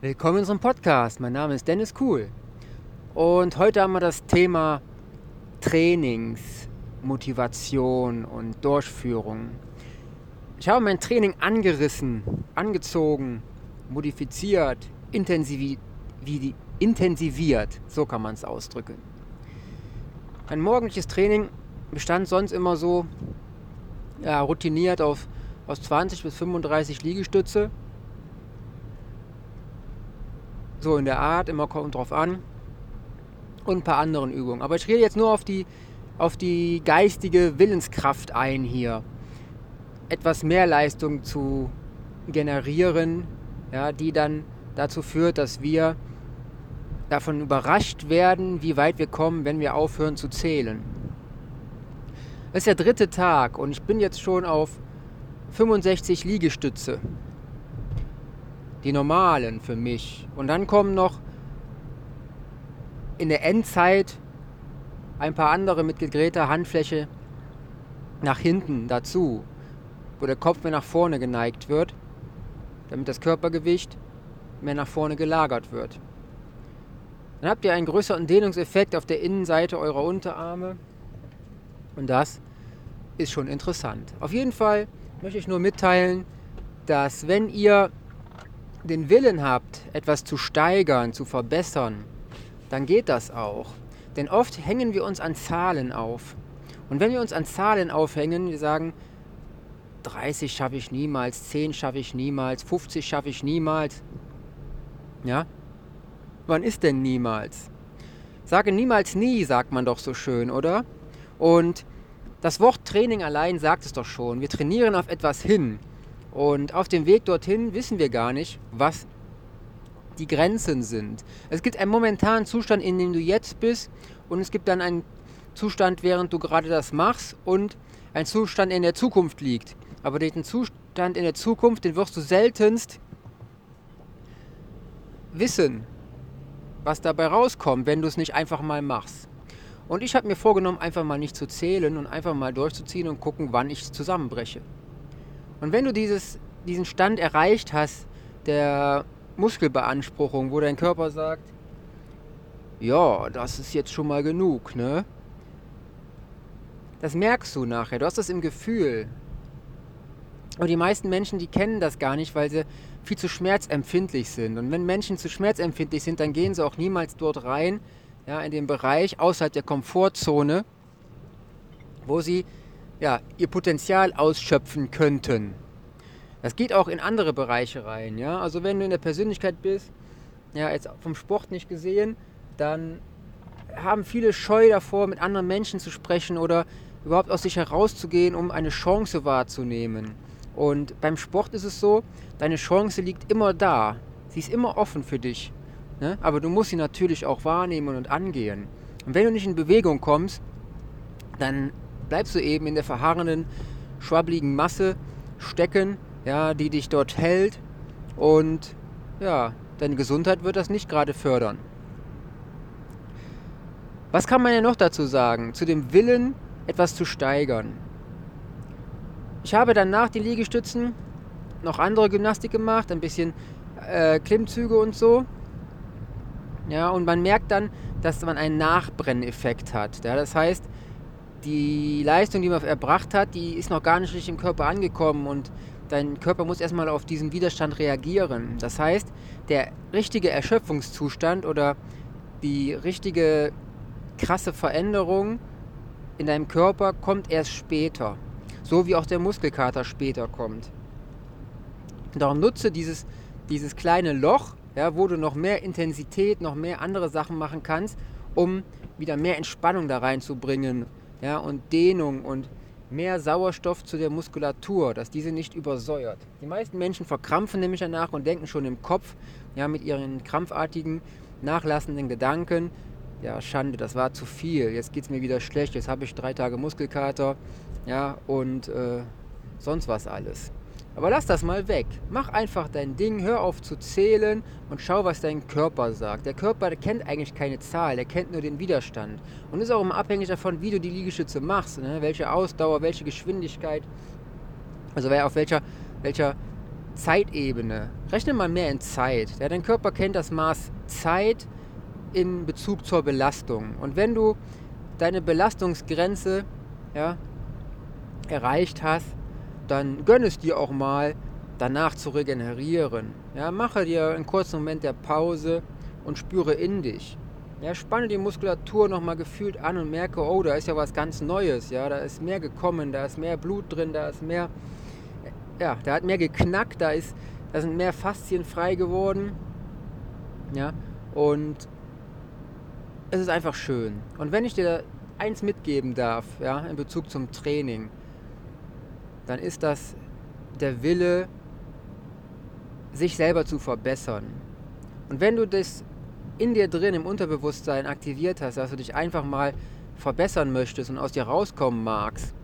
Willkommen in unserem Podcast. Mein Name ist Dennis Kuhl. Und heute haben wir das Thema Trainings, Motivation und Durchführung. Ich habe mein Training angerissen, angezogen, modifiziert, intensivi intensiviert, so kann man es ausdrücken. Ein morgendliches Training bestand sonst immer so ja, routiniert auf, aus 20 bis 35 Liegestütze. So in der Art, immer kommt drauf an. Und ein paar anderen Übungen. Aber ich rede jetzt nur auf die, auf die geistige Willenskraft ein hier. Etwas mehr Leistung zu generieren, ja, die dann dazu führt, dass wir davon überrascht werden, wie weit wir kommen, wenn wir aufhören zu zählen. Es ist der dritte Tag und ich bin jetzt schon auf 65 Liegestütze. Die normalen für mich. Und dann kommen noch in der Endzeit ein paar andere mit gedrehter Handfläche nach hinten dazu, wo der Kopf mehr nach vorne geneigt wird, damit das Körpergewicht mehr nach vorne gelagert wird. Dann habt ihr einen größeren Dehnungseffekt auf der Innenseite eurer Unterarme und das ist schon interessant. Auf jeden Fall möchte ich nur mitteilen, dass wenn ihr den Willen habt, etwas zu steigern, zu verbessern, dann geht das auch. Denn oft hängen wir uns an Zahlen auf. Und wenn wir uns an Zahlen aufhängen, wir sagen, 30 schaffe ich niemals, 10 schaffe ich niemals, 50 schaffe ich niemals. Ja? Wann ist denn niemals? Sage niemals nie, sagt man doch so schön, oder? Und das Wort Training allein sagt es doch schon. Wir trainieren auf etwas hin. Und auf dem Weg dorthin wissen wir gar nicht, was die Grenzen sind. Es gibt einen momentanen Zustand, in dem du jetzt bist, und es gibt dann einen Zustand, während du gerade das machst, und ein Zustand, der in der Zukunft liegt. Aber den Zustand in der Zukunft, den wirst du seltenst wissen, was dabei rauskommt, wenn du es nicht einfach mal machst. Und ich habe mir vorgenommen, einfach mal nicht zu zählen und einfach mal durchzuziehen und gucken, wann ich zusammenbreche. Und wenn du dieses, diesen Stand erreicht hast, der Muskelbeanspruchung, wo dein Körper sagt, ja, das ist jetzt schon mal genug, ne? Das merkst du nachher, du hast das im Gefühl. Und die meisten Menschen, die kennen das gar nicht, weil sie viel zu schmerzempfindlich sind. Und wenn Menschen zu schmerzempfindlich sind, dann gehen sie auch niemals dort rein, ja, in den Bereich außerhalb der Komfortzone, wo sie ja, ihr Potenzial ausschöpfen könnten. Das geht auch in andere Bereiche rein. Ja? Also wenn du in der Persönlichkeit bist, ja, jetzt vom Sport nicht gesehen, dann haben viele Scheu davor, mit anderen Menschen zu sprechen oder überhaupt aus sich herauszugehen, um eine Chance wahrzunehmen. Und beim Sport ist es so, deine Chance liegt immer da. Sie ist immer offen für dich. Ne? Aber du musst sie natürlich auch wahrnehmen und angehen. Und wenn du nicht in Bewegung kommst, dann bleibst du eben in der verharrenden, schwabbligen Masse stecken, ja, die dich dort hält. Und ja, deine Gesundheit wird das nicht gerade fördern. Was kann man ja noch dazu sagen? Zu dem Willen, etwas zu steigern. Ich habe dann nach den Liegestützen noch andere Gymnastik gemacht, ein bisschen äh, Klimmzüge und so. Ja, und man merkt dann, dass man einen Nachbrenneffekt hat. Ja, das heißt, die Leistung, die man erbracht hat, die ist noch gar nicht richtig im Körper angekommen und dein Körper muss erstmal auf diesen Widerstand reagieren. Das heißt, der richtige Erschöpfungszustand oder die richtige krasse Veränderung in deinem Körper kommt erst später. So wie auch der Muskelkater später kommt. Darum nutze dieses, dieses kleine Loch, ja, wo du noch mehr Intensität, noch mehr andere Sachen machen kannst, um wieder mehr Entspannung da reinzubringen ja, und Dehnung und mehr Sauerstoff zu der Muskulatur, dass diese nicht übersäuert. Die meisten Menschen verkrampfen nämlich danach und denken schon im Kopf, ja, mit ihren krampfartigen, nachlassenden Gedanken, ja, Schande, das war zu viel, jetzt geht es mir wieder schlecht, jetzt habe ich drei Tage Muskelkater, ja, und äh, sonst was alles. Aber lass das mal weg. Mach einfach dein Ding, hör auf zu zählen und schau, was dein Körper sagt. Der Körper der kennt eigentlich keine Zahl, der kennt nur den Widerstand. Und ist auch immer abhängig davon, wie du die Liegestütze machst, ne? welche Ausdauer, welche Geschwindigkeit, also auf welcher, welcher Zeitebene. Rechne mal mehr in Zeit. Ja, dein Körper kennt das Maß Zeit in Bezug zur Belastung. Und wenn du deine Belastungsgrenze ja, erreicht hast, dann gönn es dir auch mal, danach zu regenerieren. Ja, mache dir einen kurzen Moment der Pause und spüre in dich. Ja, spanne die Muskulatur nochmal gefühlt an und merke, oh, da ist ja was ganz Neues. Ja, da ist mehr gekommen, da ist mehr Blut drin, da ist mehr, ja, da hat mehr geknackt, da, ist, da sind mehr Faszien frei geworden. Ja, und es ist einfach schön. Und wenn ich dir eins mitgeben darf, ja, in Bezug zum Training, dann ist das der Wille, sich selber zu verbessern. Und wenn du das in dir drin im Unterbewusstsein aktiviert hast, dass du dich einfach mal verbessern möchtest und aus dir rauskommen magst,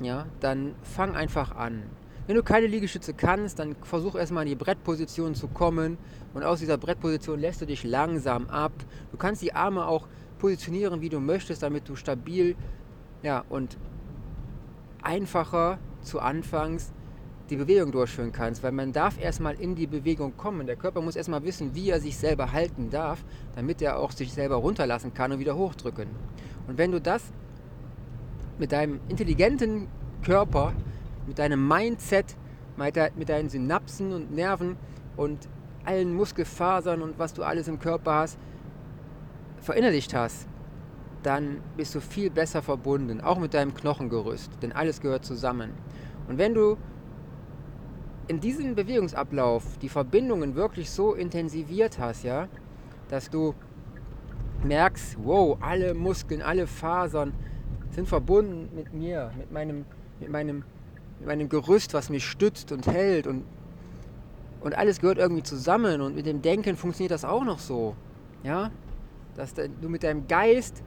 ja, dann fang einfach an. Wenn du keine Liegestütze kannst, dann versuch erstmal in die Brettposition zu kommen und aus dieser Brettposition lässt du dich langsam ab. Du kannst die Arme auch positionieren, wie du möchtest, damit du stabil ja, und einfacher zu Anfangs die Bewegung durchführen kannst, weil man darf erstmal in die Bewegung kommen. Der Körper muss erstmal wissen, wie er sich selber halten darf, damit er auch sich selber runterlassen kann und wieder hochdrücken. Und wenn du das mit deinem intelligenten Körper, mit deinem Mindset, mit deinen Synapsen und Nerven und allen Muskelfasern und was du alles im Körper hast, verinnerlicht hast, dann bist du viel besser verbunden, auch mit deinem Knochengerüst, denn alles gehört zusammen. Und wenn du in diesem Bewegungsablauf die Verbindungen wirklich so intensiviert hast, ja, dass du merkst, wow, alle Muskeln, alle Fasern sind verbunden mit mir, mit meinem, mit meinem, mit meinem Gerüst, was mich stützt und hält und, und alles gehört irgendwie zusammen und mit dem Denken funktioniert das auch noch so, ja, dass du mit deinem Geist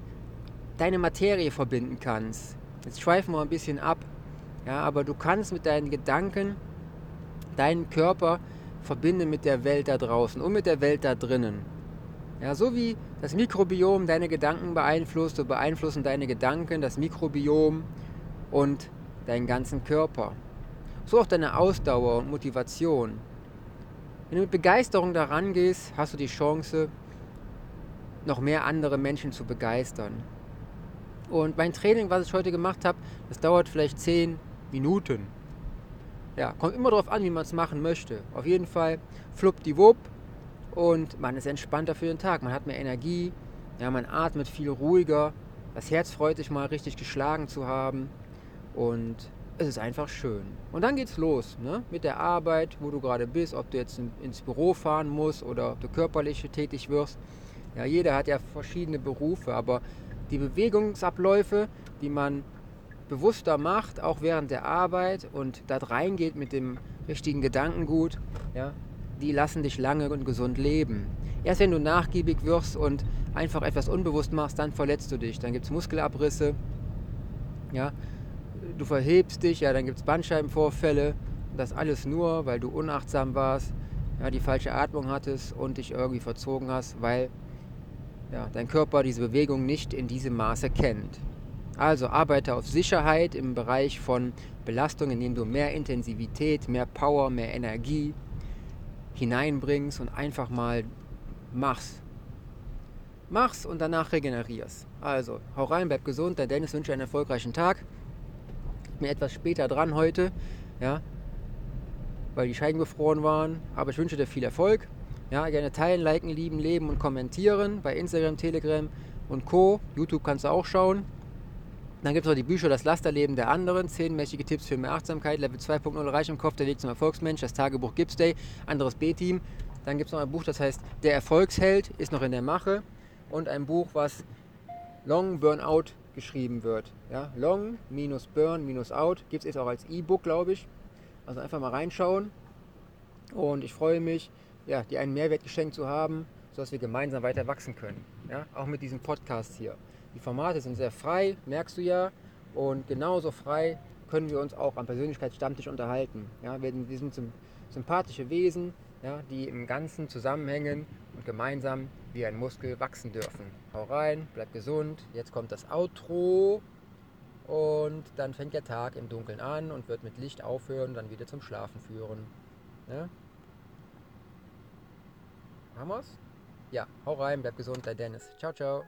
deine Materie verbinden kannst. Jetzt schweifen wir ein bisschen ab. Ja, aber du kannst mit deinen Gedanken deinen Körper verbinden mit der Welt da draußen und mit der Welt da drinnen. Ja, so wie das Mikrobiom deine Gedanken beeinflusst, so beeinflussen deine Gedanken das Mikrobiom und deinen ganzen Körper. So auch deine Ausdauer und Motivation. Wenn du mit Begeisterung daran gehst, hast du die Chance, noch mehr andere Menschen zu begeistern. Und mein Training, was ich heute gemacht habe, das dauert vielleicht 10 Minuten. Ja, kommt immer darauf an, wie man es machen möchte. Auf jeden Fall fluppt die Wupp und man ist entspannter für den Tag. Man hat mehr Energie, ja, man atmet viel ruhiger. Das Herz freut sich mal richtig geschlagen zu haben und es ist einfach schön. Und dann geht's los ne? mit der Arbeit, wo du gerade bist, ob du jetzt ins Büro fahren musst oder ob du körperlich tätig wirst. Ja, jeder hat ja verschiedene Berufe, aber die Bewegungsabläufe, die man bewusster macht, auch während der Arbeit und da reingeht mit dem richtigen Gedankengut, ja, die lassen dich lange und gesund leben. Erst wenn du nachgiebig wirst und einfach etwas unbewusst machst, dann verletzt du dich. Dann gibt es Muskelabrisse, ja, du verhebst dich, ja, dann gibt es Bandscheibenvorfälle. Das alles nur, weil du unachtsam warst, ja, die falsche Atmung hattest und dich irgendwie verzogen hast, weil ja, dein Körper diese Bewegung nicht in diesem Maße kennt. Also arbeite auf Sicherheit im Bereich von Belastung, indem du mehr Intensivität, mehr Power, mehr Energie hineinbringst und einfach mal machst. Mach's und danach regenerierst. Also, hau rein, bleib gesund. Dein Dennis wünsche einen erfolgreichen Tag. Ich bin etwas später dran heute, ja, weil die Scheiben gefroren waren. Aber ich wünsche dir viel Erfolg. Ja, gerne teilen, liken, lieben, leben und kommentieren bei Instagram, Telegram und Co. YouTube kannst du auch schauen. Dann gibt es noch die Bücher Das Lasterleben der anderen, 10 mächtige Tipps für mehr Achtsamkeit, Level 2.0 Reich im Kopf, der Weg zum Erfolgsmensch, das Tagebuch Gips Day, anderes B-Team. Dann gibt es noch ein Buch, das heißt Der Erfolgsheld, ist noch in der Mache. Und ein Buch, was Long Burnout geschrieben wird. Ja, Long minus Burn minus Out gibt es jetzt auch als E-Book, glaube ich. Also einfach mal reinschauen. Und ich freue mich, ja, dir einen Mehrwert geschenkt zu haben, sodass wir gemeinsam weiter wachsen können. Ja? Auch mit diesem Podcast hier. Die Formate sind sehr frei, merkst du ja. Und genauso frei können wir uns auch am Persönlichkeitsstammtisch unterhalten. Ja? Wir, sind sympathische Wesen, ja, die im Ganzen zusammenhängen und gemeinsam wie ein Muskel wachsen dürfen. Hau rein, bleib gesund. Jetzt kommt das Outro Und dann fängt der Tag im Dunkeln an und wird mit Licht aufhören und dann wieder zum Schlafen führen. Ne? Haben wir's? Ja, hau rein, bleib gesund, dein Dennis. Ciao, ciao.